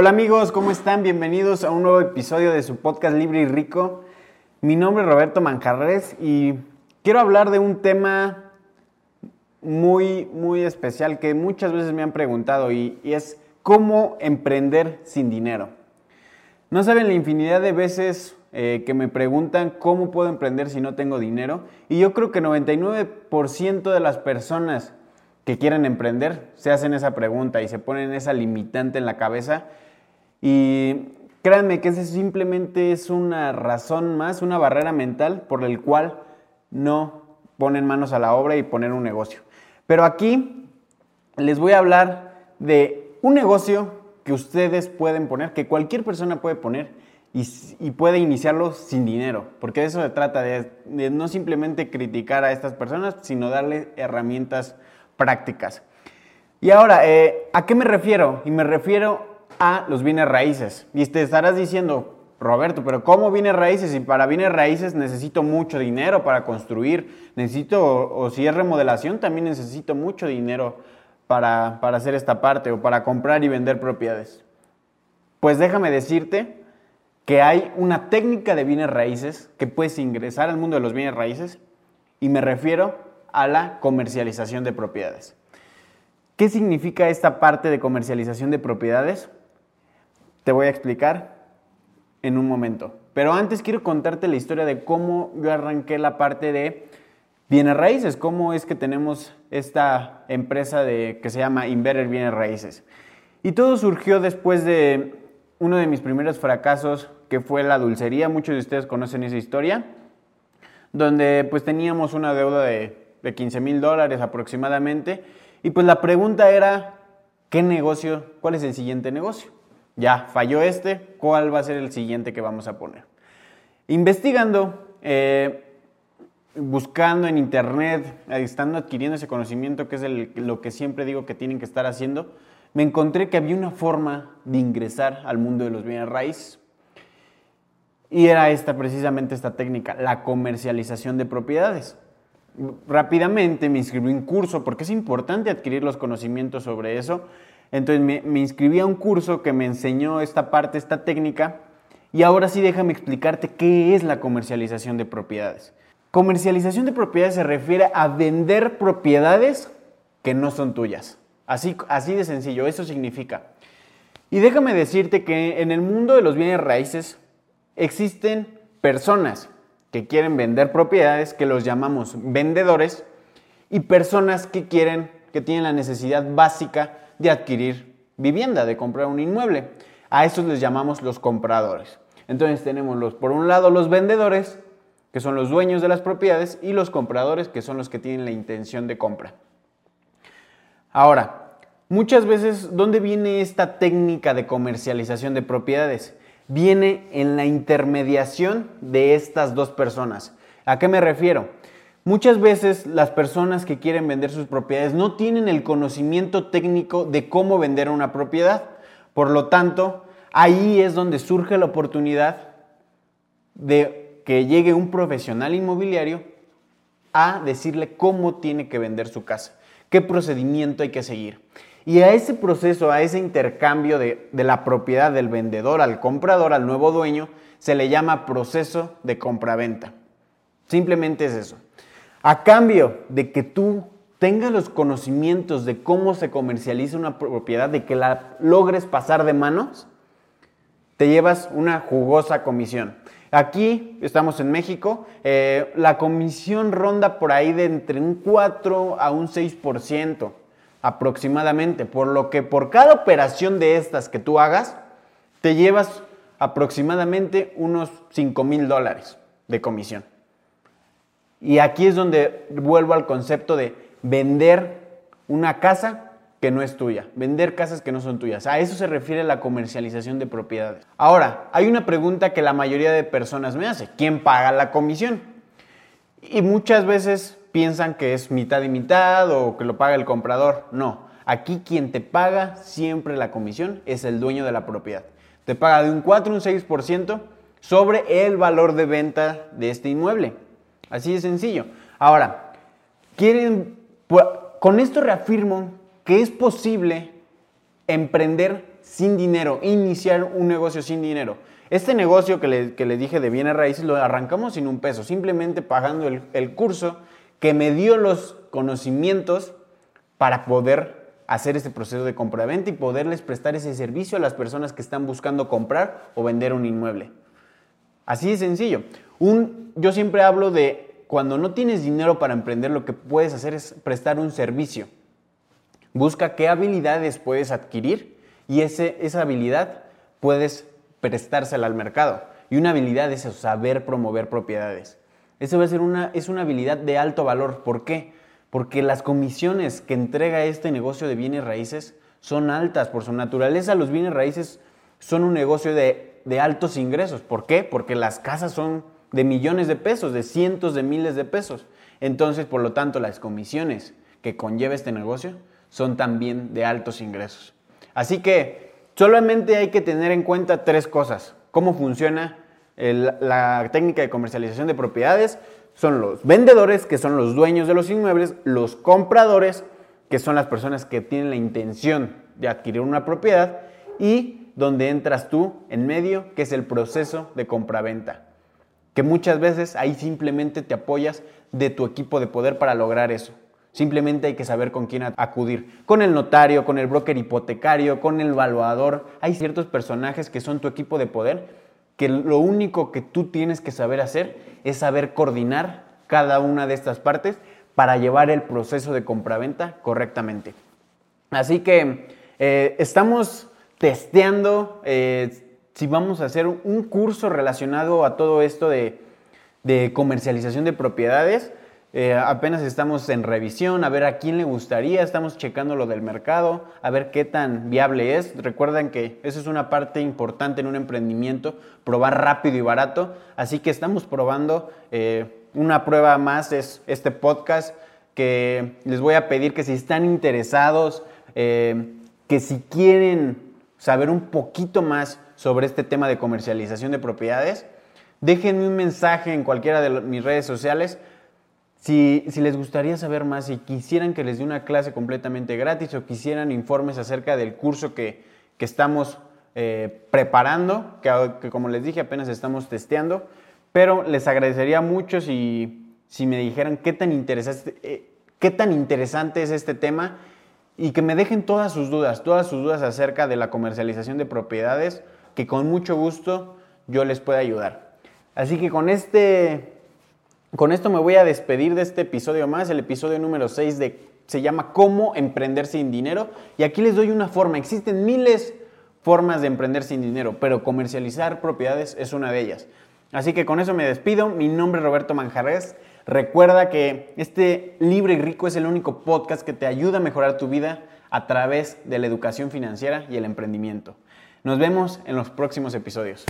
Hola amigos, ¿cómo están? Bienvenidos a un nuevo episodio de su podcast Libre y Rico. Mi nombre es Roberto Manjarres y quiero hablar de un tema muy, muy especial que muchas veces me han preguntado y, es cómo emprender sin dinero. No saben la infinidad de veces eh, que me preguntan cómo puedo emprender si no tengo dinero. Y yo creo que 99% de las personas que quieren emprender se hacen esa pregunta y se ponen esa limitante en la cabeza. Y créanme que ese simplemente es una razón más, una barrera mental por el cual no ponen manos a la obra y poner un negocio. Pero aquí les voy a hablar de un negocio que ustedes pueden poner, que cualquier persona puede poner y, puede iniciarlo sin dinero, porque eso se trata, de, no simplemente criticar a estas personas, sino darle herramientas prácticas. Y ahora, eh, ¿a qué me refiero? Y me refiero a los bienes raíces. Y te estarás diciendo, Roberto, pero ¿cómo bienes raíces? Y para bienes raíces necesito mucho dinero para construir, necesito, o, si es remodelación, también necesito mucho dinero para, para hacer esta parte, o para comprar y vender propiedades. Pues déjame decirte que hay una técnica de bienes raíces que puedes ingresar al mundo de los bienes raíces y me refiero a la comercialización de propiedades. ¿Qué significa esta parte de comercialización de propiedades? Te voy a explicar en un momento. Pero antes quiero contarte la historia de cómo yo arranqué la parte de bienes raíces, cómo es que tenemos esta empresa de, que se llama Inverter Bienes Raíces. Y todo surgió después de uno de mis primeros fracasos que fue la dulcería. Muchos de ustedes conocen esa historia, donde pues teníamos una deuda de, de 15 mil dólares aproximadamente. Y pues la pregunta era, ¿qué negocio? ¿Cuál es el siguiente negocio? Ya, falló este, ¿cuál va a ser el siguiente que vamos a poner? Investigando, eh, buscando en internet, estando adquiriendo ese conocimiento, que es lo que siempre digo que tienen que estar haciendo, me encontré que había una forma de ingresar al mundo de los bienes raíces. Y era esta precisamente esta técnica, la comercialización de propiedades. Rápidamente me inscribí en curso porque es importante adquirir los conocimientos sobre eso. Entonces me, me inscribí a un curso que me enseñó esta parte, esta técnica. Y ahora sí déjame explicarte qué es la comercialización de propiedades. Comercialización de propiedades se refiere a vender propiedades que no son tuyas. Así, así de sencillo, eso significa. Y déjame decirte que en el mundo de los bienes raíces existen personas que quieren vender propiedades, que los llamamos vendedores, y personas que quieren, que tienen la necesidad básica de adquirir vivienda, de comprar un inmueble. A esos les llamamos los compradores. Entonces tenemos los, por un lado los vendedores, que son los dueños de las propiedades, y los compradores, que son los que tienen la intención de compra. Ahora, muchas veces, ¿dónde viene esta técnica de comercialización de propiedades? viene en la intermediación de estas dos personas. ¿A qué me refiero? Muchas veces las personas que quieren vender sus propiedades no tienen el conocimiento técnico de cómo vender una propiedad. Por lo tanto, ahí es donde surge la oportunidad de que llegue un profesional inmobiliario a decirle cómo tiene que vender su casa, qué procedimiento hay que seguir. Y a ese proceso, a ese intercambio de, la propiedad del vendedor al comprador, al nuevo dueño, se le llama proceso de compraventa. Simplemente es eso. A cambio de que tú tengas los conocimientos de cómo se comercializa una propiedad, de que la logres pasar de manos, te llevas una jugosa comisión. Aquí estamos en México, eh, la comisión ronda por ahí de entre un 4 a un 6% aproximadamente, por lo que por cada operación de estas que tú hagas, te llevas aproximadamente unos 5 mil dólares de comisión. Y aquí es donde vuelvo al concepto de vender una casa que no es tuya, vender casas que no son tuyas. A eso se refiere la comercialización de propiedades. Ahora, hay una pregunta que la mayoría de personas me hace, ¿quién paga la comisión? Y muchas veces piensan que es mitad y mitad o que lo paga el comprador. No, aquí quien te paga siempre la comisión es el dueño de la propiedad. Te paga de un 4 a un 6% sobre el valor de venta de este inmueble. Así de sencillo. Ahora, quieren, con esto reafirmo que es posible emprender sin dinero, iniciar un negocio sin dinero. Este negocio que le, que le dije de bienes raíces lo arrancamos sin un peso, simplemente pagando el, el curso que me dio los conocimientos para poder hacer este proceso de compra-venta y poderles prestar ese servicio a las personas que están buscando comprar o vender un inmueble. Así de sencillo. Yo siempre hablo de cuando no tienes dinero para emprender, lo que puedes hacer es prestar un servicio. Busca qué habilidades puedes adquirir y ese, esa habilidad puedes prestársela al mercado. Y una habilidad es saber promover propiedades. Eso va a ser una, es una habilidad de alto valor. ¿Por qué? Porque las comisiones que entrega este negocio de bienes raíces son altas. Por su naturaleza, los bienes raíces son un negocio de, de altos ingresos. ¿Por qué? Porque las casas son de millones de pesos, de cientos de miles de pesos. Entonces, por lo tanto, las comisiones que conlleva este negocio son también de altos ingresos. Así que solamente hay que tener en cuenta tres cosas. Cómo funciona la técnica de comercialización de propiedades. Son los vendedores, que son los dueños de los inmuebles, los compradores, que son las personas que tienen la intención de adquirir una propiedad, y donde entras tú en medio, que es el proceso de compraventa. Que muchas veces ahí simplemente te apoyas de tu equipo de poder para lograr eso. Simplemente hay que saber con quién acudir. Con el notario, con el broker hipotecario, con el evaluador. Hay ciertos personajes que son tu equipo de poder que lo único que tú tienes que saber hacer es saber coordinar cada una de estas partes para llevar el proceso de compraventa correctamente. Así que eh, estamos testeando eh, si vamos a hacer un curso relacionado a todo esto de comercialización de propiedades. Eh, apenas estamos en revisión, a ver a quién le gustaría, estamos checando lo del mercado, a ver qué tan viable es. Recuerden que eso es una parte importante en un emprendimiento, probar rápido y barato. Así que estamos probando eh, una prueba más, es este podcast que les voy a pedir que si están interesados, que si quieren saber un poquito más sobre este tema de comercialización de propiedades, déjenme un mensaje en cualquiera de mis redes sociales. Si, les gustaría saber más, si quisieran que les dé una clase completamente gratis o quisieran informes acerca del curso que, estamos eh, preparando, que, como les dije apenas estamos testeando, pero les agradecería mucho si, me dijeran qué tan, eh, qué tan interesante es este tema y que me dejen todas sus dudas, todas sus dudas acerca de la comercialización de propiedades, que con mucho gusto yo les pueda ayudar. Así que con este con esto me voy a despedir de este episodio más, el episodio número 6 de, se llama Cómo emprender sin dinero. Y aquí les doy una forma. Existen miles formas de emprender sin dinero, pero comercializar propiedades es una de ellas. Así que con eso me despido. Mi nombre es Roberto Manjarres. Recuerda que este Libre y Rico es el único podcast que te ayuda a mejorar tu vida a través de la educación financiera y el emprendimiento. Nos vemos en los próximos episodios.